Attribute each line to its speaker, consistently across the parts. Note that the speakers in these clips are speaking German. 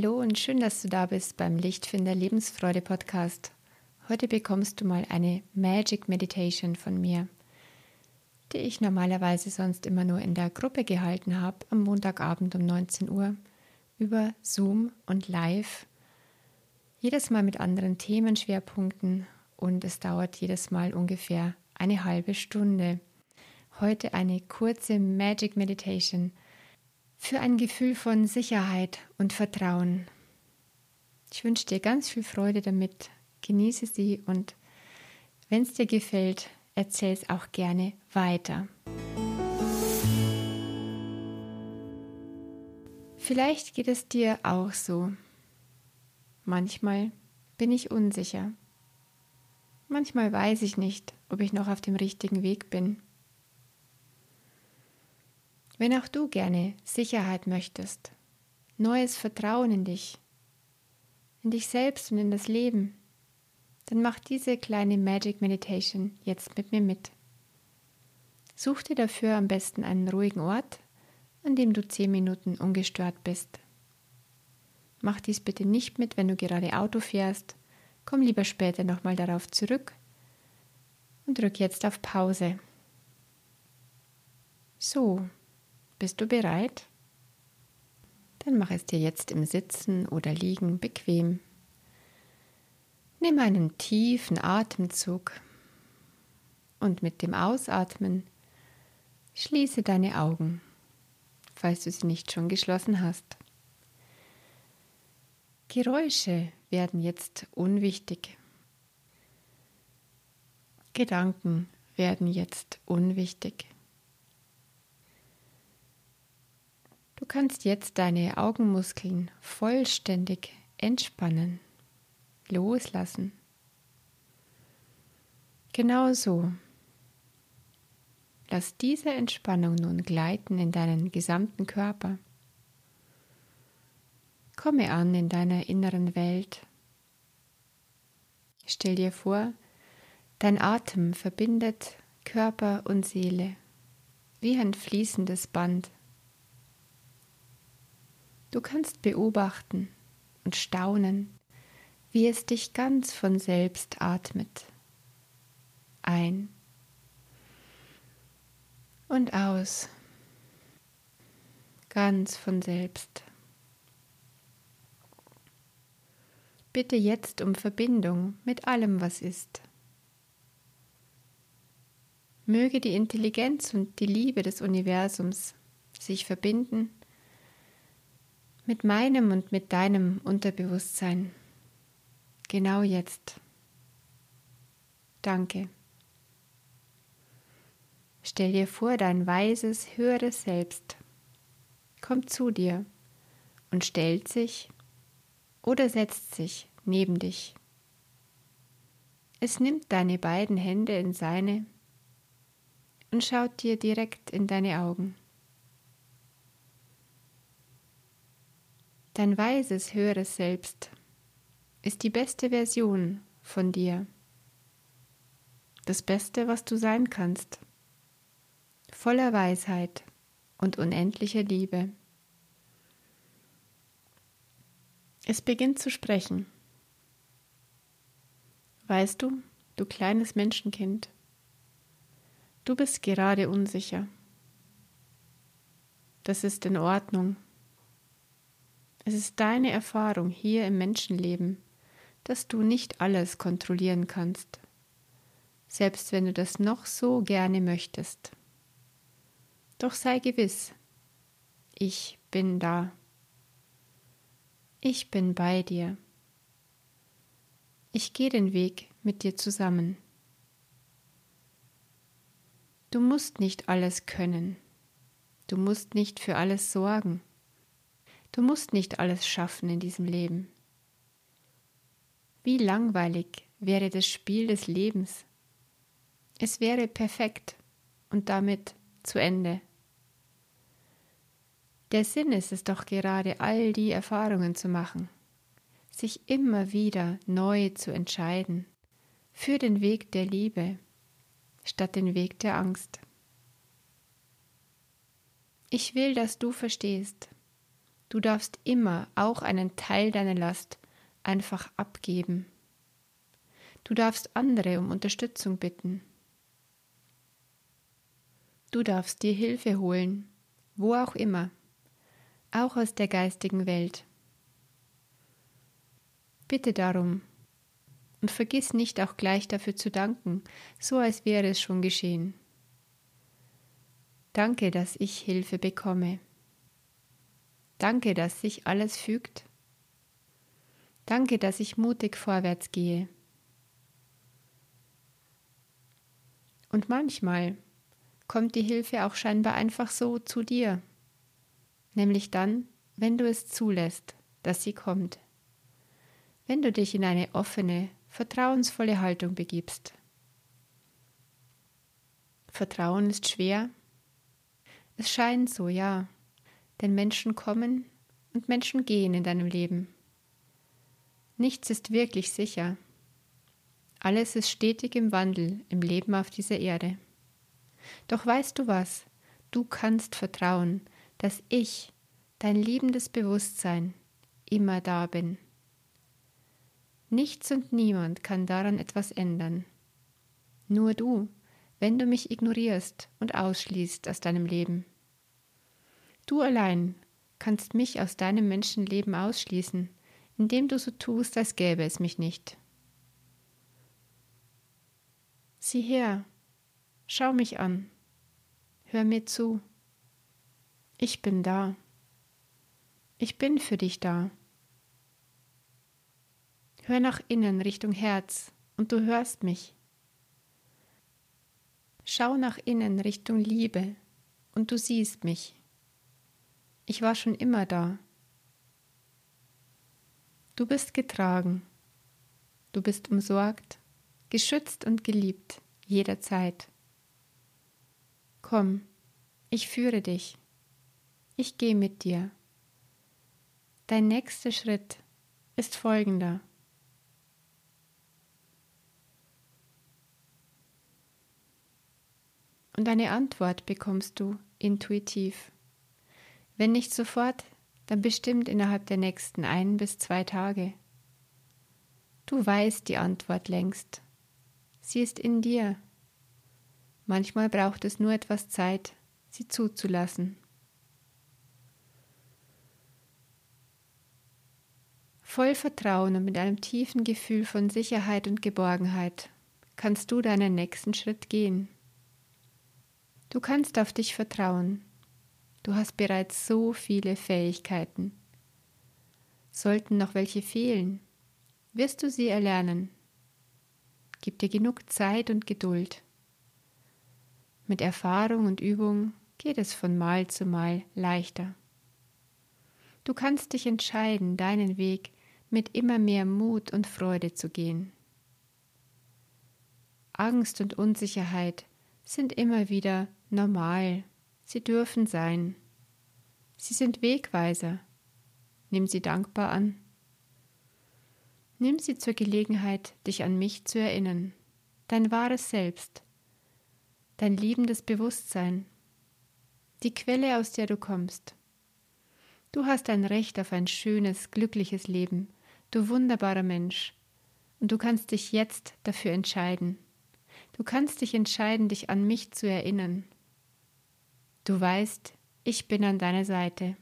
Speaker 1: Hallo und schön, dass du da bist beim Lichtfinder Lebensfreude Podcast. Heute bekommst du mal eine Magic Meditation von mir, die ich normalerweise sonst immer nur in der Gruppe gehalten habe, am Montagabend um 19 Uhr über Zoom und Live. Jedes Mal mit anderen Themenschwerpunkten und es dauert jedes Mal ungefähr eine halbe Stunde. Heute eine kurze Magic Meditation für ein Gefühl von Sicherheit und Vertrauen. Ich wünsche dir ganz viel Freude damit, genieße sie und wenn es dir gefällt, erzähl es auch gerne weiter. Vielleicht geht es dir auch so. Manchmal bin ich unsicher. Manchmal weiß ich nicht, ob ich noch auf dem richtigen Weg bin. Wenn auch du gerne Sicherheit möchtest, neues Vertrauen in dich, in dich selbst und in das Leben, dann mach diese kleine Magic Meditation jetzt mit mir mit. Such dir dafür am besten einen ruhigen Ort, an dem du zehn Minuten ungestört bist. Mach dies bitte nicht mit, wenn du gerade Auto fährst. Komm lieber später nochmal darauf zurück und drück jetzt auf Pause. So, bist du bereit? Dann mach es dir jetzt im Sitzen oder Liegen bequem. Nimm einen tiefen Atemzug und mit dem Ausatmen schließe deine Augen, falls du sie nicht schon geschlossen hast. Geräusche werden jetzt unwichtig. Gedanken werden jetzt unwichtig. Kannst jetzt deine Augenmuskeln vollständig entspannen, loslassen. Genau so. Lass diese Entspannung nun gleiten in deinen gesamten Körper. Komme an in deiner inneren Welt. Stell dir vor, dein Atem verbindet Körper und Seele wie ein fließendes Band. Du kannst beobachten und staunen, wie es dich ganz von selbst atmet. Ein und aus. Ganz von selbst. Bitte jetzt um Verbindung mit allem, was ist. Möge die Intelligenz und die Liebe des Universums sich verbinden mit meinem und mit deinem Unterbewusstsein. Genau jetzt. Danke. Stell dir vor, dein weises, höheres Selbst kommt zu dir und stellt sich oder setzt sich neben dich. Es nimmt deine beiden Hände in seine und schaut dir direkt in deine Augen. Dein weises, höheres Selbst ist die beste Version von dir. Das Beste, was du sein kannst. Voller Weisheit und unendlicher Liebe. Es beginnt zu sprechen. Weißt du, du kleines Menschenkind, du bist gerade unsicher. Das ist in Ordnung. Es ist deine Erfahrung hier im Menschenleben, dass du nicht alles kontrollieren kannst, selbst wenn du das noch so gerne möchtest. Doch sei gewiss, ich bin da. Ich bin bei dir. Ich gehe den Weg mit dir zusammen. Du musst nicht alles können. Du musst nicht für alles sorgen. Du musst nicht alles schaffen in diesem Leben. Wie langweilig wäre das Spiel des Lebens. Es wäre perfekt und damit zu Ende. Der Sinn ist es doch gerade, all die Erfahrungen zu machen, sich immer wieder neu zu entscheiden für den Weg der Liebe statt den Weg der Angst. Ich will, dass du verstehst, Du darfst immer auch einen Teil deiner Last einfach abgeben. Du darfst andere um Unterstützung bitten. Du darfst dir Hilfe holen, wo auch immer, auch aus der geistigen Welt. Bitte darum und vergiss nicht auch gleich dafür zu danken, so als wäre es schon geschehen. Danke, dass ich Hilfe bekomme. Danke, dass sich alles fügt. Danke, dass ich mutig vorwärts gehe. Und manchmal kommt die Hilfe auch scheinbar einfach so zu dir, nämlich dann, wenn du es zulässt, dass sie kommt, wenn du dich in eine offene, vertrauensvolle Haltung begibst. Vertrauen ist schwer. Es scheint so, ja, denn Menschen kommen und Menschen gehen in deinem Leben. Nichts ist wirklich sicher. Alles ist stetig im Wandel im Leben auf dieser Erde. Doch weißt du was? Du kannst vertrauen, dass ich, dein liebendes Bewusstsein, immer da bin. Nichts und niemand kann daran etwas ändern. Nur du, wenn du mich ignorierst und ausschließt aus deinem Leben. Du allein kannst mich aus deinem Menschenleben ausschließen, indem du so tust, als gäbe es mich nicht. Sieh her, schau mich an, hör mir zu. Ich bin da. Ich bin für dich da. Hör nach innen Richtung Herz und du hörst mich. Schau nach innen Richtung Liebe und du siehst mich. Ich war schon immer da. Du bist getragen. Du bist umsorgt, geschützt und geliebt jederzeit. Komm, ich führe dich. Ich gehe mit dir. Dein nächster Schritt ist folgender. Und eine Antwort bekommst du intuitiv. Wenn nicht sofort, dann bestimmt innerhalb der nächsten ein bis zwei Tage. Du weißt die Antwort längst. Sie ist in dir. Manchmal braucht es nur etwas Zeit, sie zuzulassen. Voll Vertrauen und mit einem tiefen Gefühl von Sicherheit und Geborgenheit kannst du deinen nächsten Schritt gehen. Du kannst auf dich vertrauen, Du hast bereits so viele Fähigkeiten. Sollten noch welche fehlen, wirst du sie erlernen. Gib dir genug Zeit und Geduld. Mit Erfahrung und Übung geht es von Mal zu Mal leichter. Du kannst dich entscheiden, deinen Weg mit immer mehr Mut und Freude zu gehen. Angst und Unsicherheit sind immer wieder normal Sie dürfen sein. Sie sind Wegweiser. Nimm sie dankbar an. Nimm sie zur Gelegenheit, dich an mich zu erinnern, dein wahres Selbst, dein liebendes Bewusstsein, die Quelle, aus der du kommst. Du hast ein Recht auf ein schönes, glückliches Leben, du wunderbarer Mensch, und du kannst dich jetzt dafür entscheiden. Du kannst dich entscheiden, dich an mich zu erinnern Du weißt, ich bin an deiner Seite.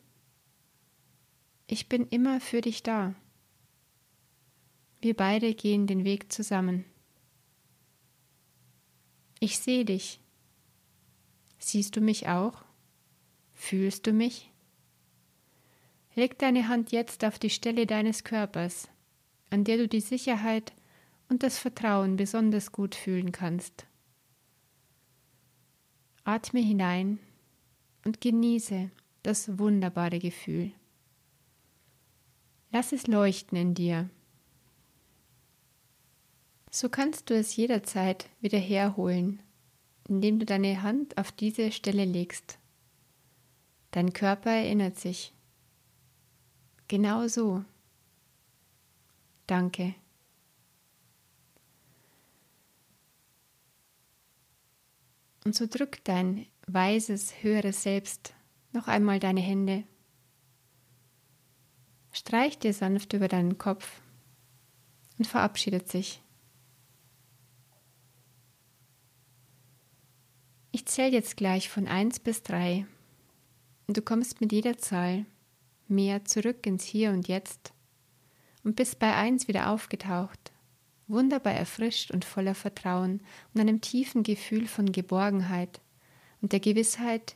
Speaker 1: Ich bin immer für dich da. Wir beide gehen den Weg zusammen. Ich sehe dich. Siehst du mich auch? Fühlst du mich? Leg deine Hand jetzt auf die Stelle deines Körpers, an der du die Sicherheit und das Vertrauen besonders gut fühlen kannst. Atme hinein und genieße das wunderbare Gefühl. Lass es leuchten in dir. So kannst du es jederzeit wieder herholen, indem du deine Hand auf diese Stelle legst. Dein Körper erinnert sich. Genau so. Danke. Und so drück dein weises, höheres Selbst noch einmal deine Hände. streicht dir sanft über deinen Kopf und verabschiedet sich. Ich zähle jetzt gleich von 1 bis 3 und du kommst mit jeder Zahl mehr zurück ins Hier und Jetzt und bist bei 1 wieder aufgetaucht, wunderbar erfrischt und voller Vertrauen und einem tiefen Gefühl von Geborgenheit und der Gewissheit,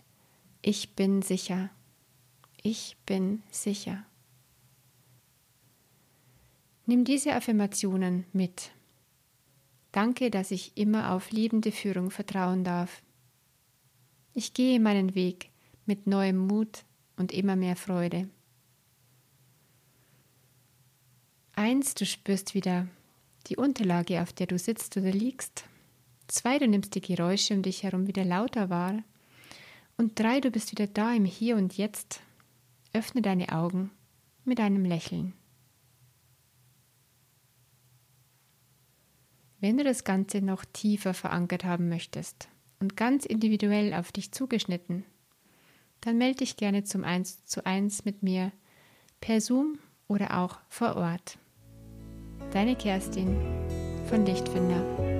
Speaker 1: ich bin sicher, ich bin sicher. Nimm diese Affirmationen mit. Danke, dass ich immer auf liebende Führung vertrauen darf. Ich gehe meinen Weg mit neuem Mut und immer mehr Freude. Eins, du spürst wieder die Unterlage, auf der du sitzt oder liegst. Zwei, du nimmst die Geräusche um dich herum wieder lauter wahr. Und drei, du bist wieder da im Hier und Jetzt. Öffne deine Augen mit einem Lächeln. Wenn du das Ganze noch tiefer verankert haben möchtest und ganz individuell auf dich zugeschnitten, dann melde dich gerne zum 1 zu 1 mit mir per Zoom oder auch vor Ort. Deine Kerstin von Lichtfinder.